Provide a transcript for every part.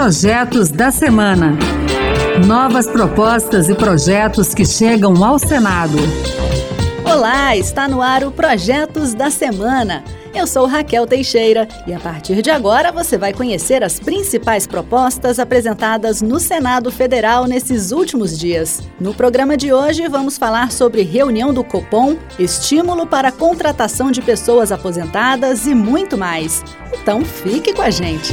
Projetos da Semana. Novas propostas e projetos que chegam ao Senado. Olá, está no ar o Projetos da Semana. Eu sou Raquel Teixeira e a partir de agora você vai conhecer as principais propostas apresentadas no Senado Federal nesses últimos dias. No programa de hoje vamos falar sobre reunião do Copom, estímulo para a contratação de pessoas aposentadas e muito mais. Então fique com a gente.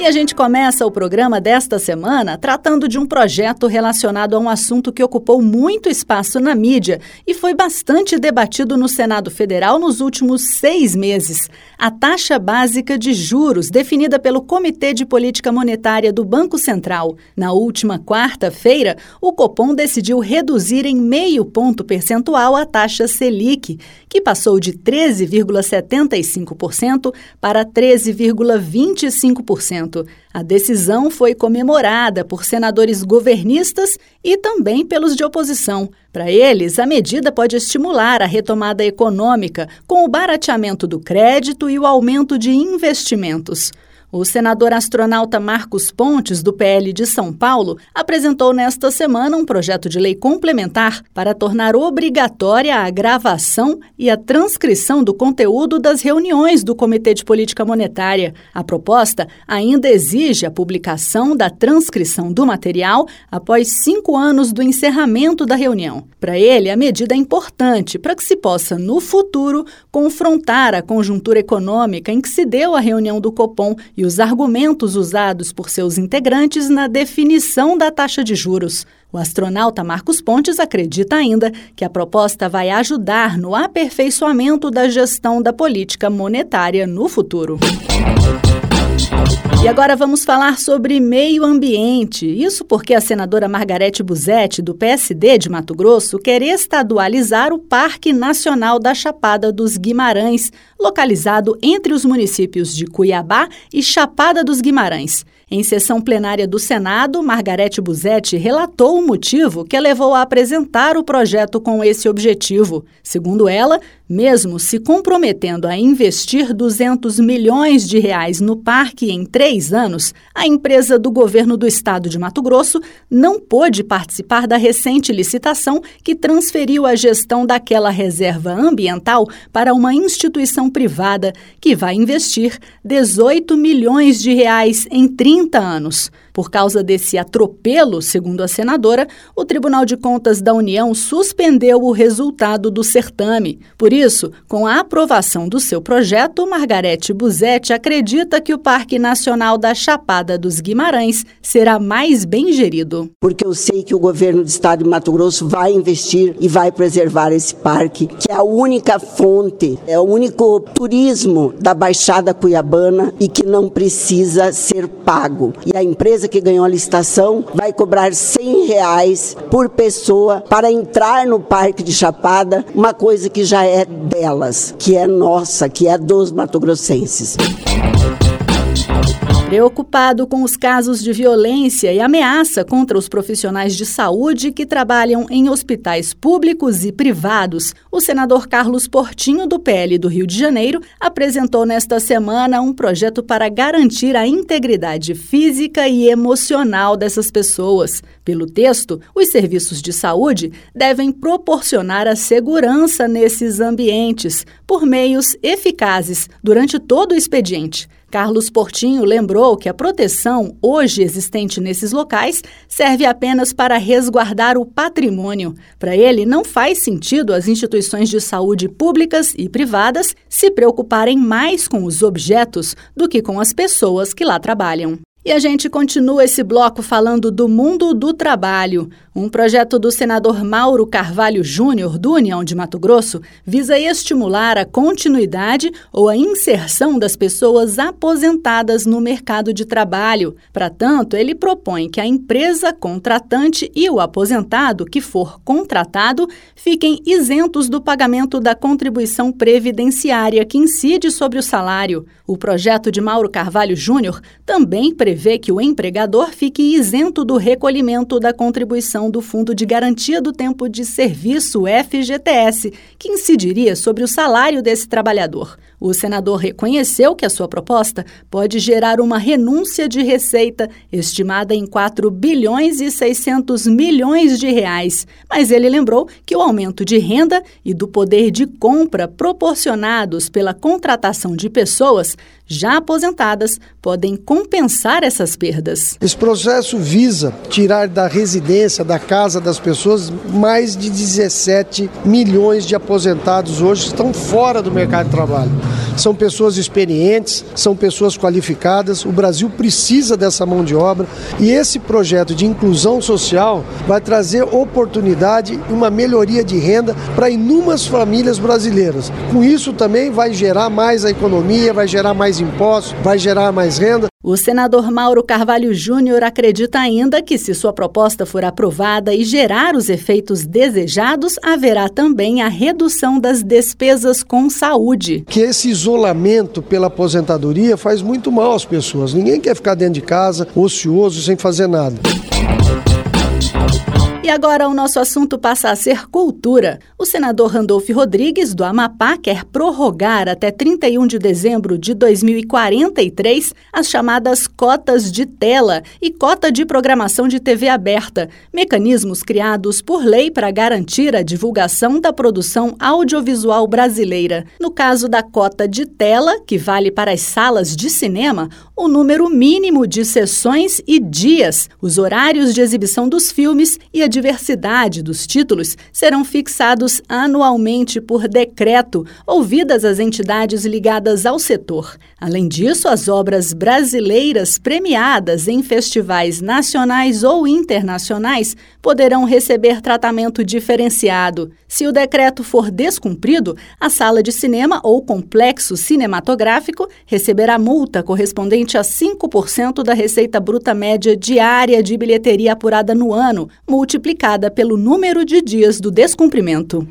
E a gente começa o programa desta semana tratando de um projeto relacionado a um assunto que ocupou muito espaço na mídia e foi bastante debatido no Senado Federal nos últimos seis meses: a taxa básica de juros, definida pelo Comitê de Política Monetária do Banco Central. Na última quarta-feira, o Copom decidiu reduzir em meio ponto percentual a taxa Selic, que passou de 13,75% para 13,25%. A decisão foi comemorada por senadores governistas e também pelos de oposição. Para eles, a medida pode estimular a retomada econômica com o barateamento do crédito e o aumento de investimentos. O senador astronauta Marcos Pontes, do PL de São Paulo, apresentou nesta semana um projeto de lei complementar para tornar obrigatória a gravação e a transcrição do conteúdo das reuniões do Comitê de Política Monetária. A proposta ainda exige a publicação da transcrição do material após cinco anos do encerramento da reunião. Para ele, a medida é importante para que se possa, no futuro, confrontar a conjuntura econômica em que se deu a reunião do Copom e os argumentos usados por seus integrantes na definição da taxa de juros. O astronauta Marcos Pontes acredita ainda que a proposta vai ajudar no aperfeiçoamento da gestão da política monetária no futuro. E agora vamos falar sobre meio ambiente. Isso porque a senadora Margarete Buzetti, do PSD de Mato Grosso, quer estadualizar o Parque Nacional da Chapada dos Guimarães, localizado entre os municípios de Cuiabá e Chapada dos Guimarães. Em sessão plenária do Senado, Margarete Buzetti relatou o motivo que a levou a apresentar o projeto com esse objetivo. Segundo ela, mesmo se comprometendo a investir 200 milhões de reais no parque em três anos, a empresa do governo do estado de Mato Grosso não pôde participar da recente licitação que transferiu a gestão daquela reserva ambiental para uma instituição privada que vai investir 18 milhões de reais em 30 30 anos. Por causa desse atropelo, segundo a senadora, o Tribunal de Contas da União suspendeu o resultado do certame. Por isso, com a aprovação do seu projeto, Margarete Buzetti acredita que o Parque Nacional da Chapada dos Guimarães será mais bem gerido. Porque eu sei que o governo do estado de Mato Grosso vai investir e vai preservar esse parque, que é a única fonte, é o único turismo da Baixada Cuiabana e que não precisa ser pago. E a empresa que ganhou a licitação vai cobrar 100 reais por pessoa para entrar no Parque de Chapada, uma coisa que já é delas, que é nossa, que é dos matogrossenses. Preocupado com os casos de violência e ameaça contra os profissionais de saúde que trabalham em hospitais públicos e privados, o senador Carlos Portinho, do PL do Rio de Janeiro, apresentou nesta semana um projeto para garantir a integridade física e emocional dessas pessoas. Pelo texto, os serviços de saúde devem proporcionar a segurança nesses ambientes por meios eficazes durante todo o expediente. Carlos Portinho lembrou que a proteção hoje existente nesses locais serve apenas para resguardar o patrimônio. Para ele, não faz sentido as instituições de saúde públicas e privadas se preocuparem mais com os objetos do que com as pessoas que lá trabalham. E a gente continua esse bloco falando do mundo do trabalho. Um projeto do senador Mauro Carvalho Júnior, do União de Mato Grosso, visa estimular a continuidade ou a inserção das pessoas aposentadas no mercado de trabalho. Para tanto, ele propõe que a empresa contratante e o aposentado que for contratado fiquem isentos do pagamento da contribuição previdenciária que incide sobre o salário. O projeto de Mauro Carvalho Júnior também prevê prevê que o empregador fique isento do recolhimento da contribuição do Fundo de Garantia do Tempo de Serviço, FGTS, que incidiria sobre o salário desse trabalhador. O senador reconheceu que a sua proposta pode gerar uma renúncia de receita estimada em 4 bilhões e 600 milhões de reais, mas ele lembrou que o aumento de renda e do poder de compra proporcionados pela contratação de pessoas já aposentadas podem compensar essas perdas. Esse processo visa tirar da residência, da casa das pessoas, mais de 17 milhões de aposentados hoje estão fora do mercado de trabalho. São pessoas experientes, são pessoas qualificadas. O Brasil precisa dessa mão de obra e esse projeto de inclusão social vai trazer oportunidade e uma melhoria de renda para inúmeras famílias brasileiras. Com isso também vai gerar mais a economia, vai gerar mais impostos, vai gerar mais renda. O senador Mauro Carvalho Júnior acredita ainda que, se sua proposta for aprovada e gerar os efeitos desejados, haverá também a redução das despesas com saúde. Que esse isolamento pela aposentadoria faz muito mal às pessoas. Ninguém quer ficar dentro de casa, ocioso, sem fazer nada. E agora o nosso assunto passa a ser cultura. O senador Randolph Rodrigues, do Amapá, quer prorrogar até 31 de dezembro de 2043 as chamadas cotas de tela e cota de programação de TV aberta, mecanismos criados por lei para garantir a divulgação da produção audiovisual brasileira. No caso da cota de tela, que vale para as salas de cinema, o número mínimo de sessões e dias, os horários de exibição dos filmes e a diversidade dos títulos serão fixados anualmente por decreto, ouvidas as entidades ligadas ao setor. Além disso, as obras brasileiras premiadas em festivais nacionais ou internacionais poderão receber tratamento diferenciado. Se o decreto for descumprido, a sala de cinema ou complexo cinematográfico receberá multa correspondente a 5% da receita bruta média diária de bilheteria apurada no ano, multiplicada multiplicada pelo número de dias do descumprimento.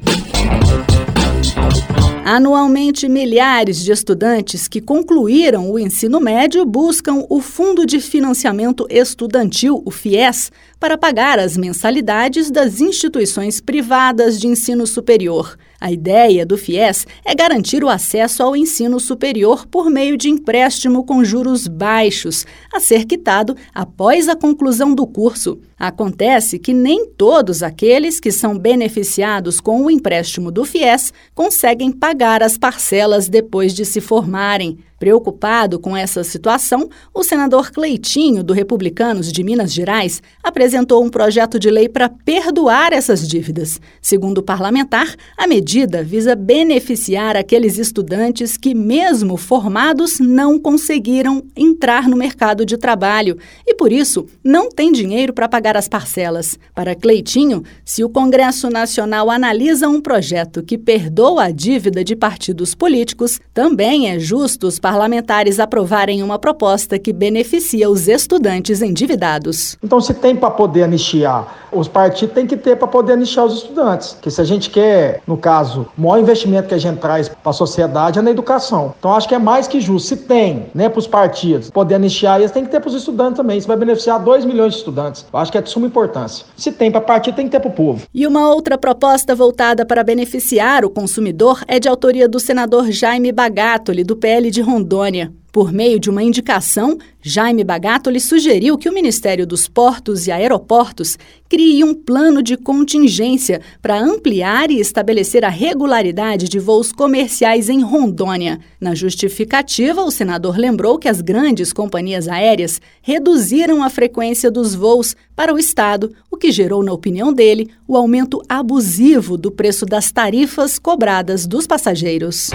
Anualmente, milhares de estudantes que concluíram o ensino médio buscam o Fundo de Financiamento Estudantil, o FIES, para pagar as mensalidades das instituições privadas de ensino superior. A ideia do FIES é garantir o acesso ao ensino superior por meio de empréstimo com juros baixos, a ser quitado após a conclusão do curso. Acontece que nem todos aqueles que são beneficiados com o empréstimo do FIES conseguem pagar as parcelas depois de se formarem. Preocupado com essa situação, o senador Cleitinho, do Republicanos de Minas Gerais, apresentou um projeto de lei para perdoar essas dívidas. Segundo o parlamentar, a medida visa beneficiar aqueles estudantes que, mesmo formados, não conseguiram entrar no mercado de trabalho e, por isso, não têm dinheiro para pagar as parcelas. Para Cleitinho, se o Congresso Nacional analisa um projeto que perdoa a dívida de partidos políticos, também é justo os parlamentares aprovarem uma proposta que beneficia os estudantes endividados. Então, se tem para poder anistiar, os partidos têm que ter para poder anistiar os estudantes. Que se a gente quer, no caso, o maior investimento que a gente traz para a sociedade é na educação. Então, acho que é mais que justo. Se tem, né, para os partidos poder anistiar, eles têm que ter para os estudantes também. Isso vai beneficiar 2 milhões de estudantes. Eu acho que é de suma importância. Se tem para partido, tem que ter para o povo. E uma outra proposta voltada para beneficiar o consumidor é de autoria do senador Jaime Bagatoli, do PL de Rondônia Rondônia. Por meio de uma indicação, Jaime Bagatoli sugeriu que o Ministério dos Portos e Aeroportos crie um plano de contingência para ampliar e estabelecer a regularidade de voos comerciais em Rondônia. Na justificativa, o senador lembrou que as grandes companhias aéreas reduziram a frequência dos voos para o Estado, o que gerou, na opinião dele, o aumento abusivo do preço das tarifas cobradas dos passageiros.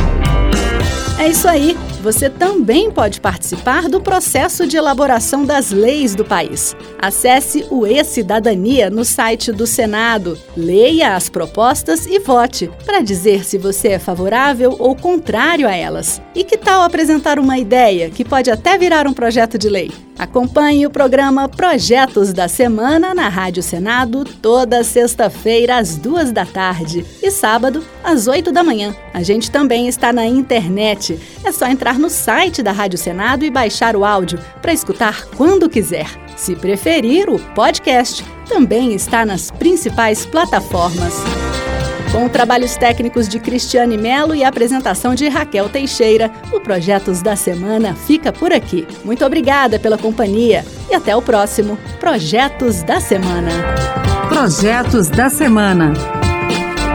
É isso aí. Você também pode participar do processo de elaboração das leis do país. Acesse o E-Cidadania no site do Senado, leia as propostas e vote para dizer se você é favorável ou contrário a elas. E que tal apresentar uma ideia que pode até virar um projeto de lei? Acompanhe o programa Projetos da Semana na Rádio Senado toda sexta-feira às duas da tarde e sábado às oito da manhã. A gente também está na internet. É só entrar no site da Rádio Senado e baixar o áudio para escutar quando quiser. Se preferir, o podcast também está nas principais plataformas. Com trabalhos técnicos de Cristiane Melo e apresentação de Raquel Teixeira, o Projetos da Semana fica por aqui. Muito obrigada pela companhia e até o próximo Projetos da Semana. Projetos da Semana.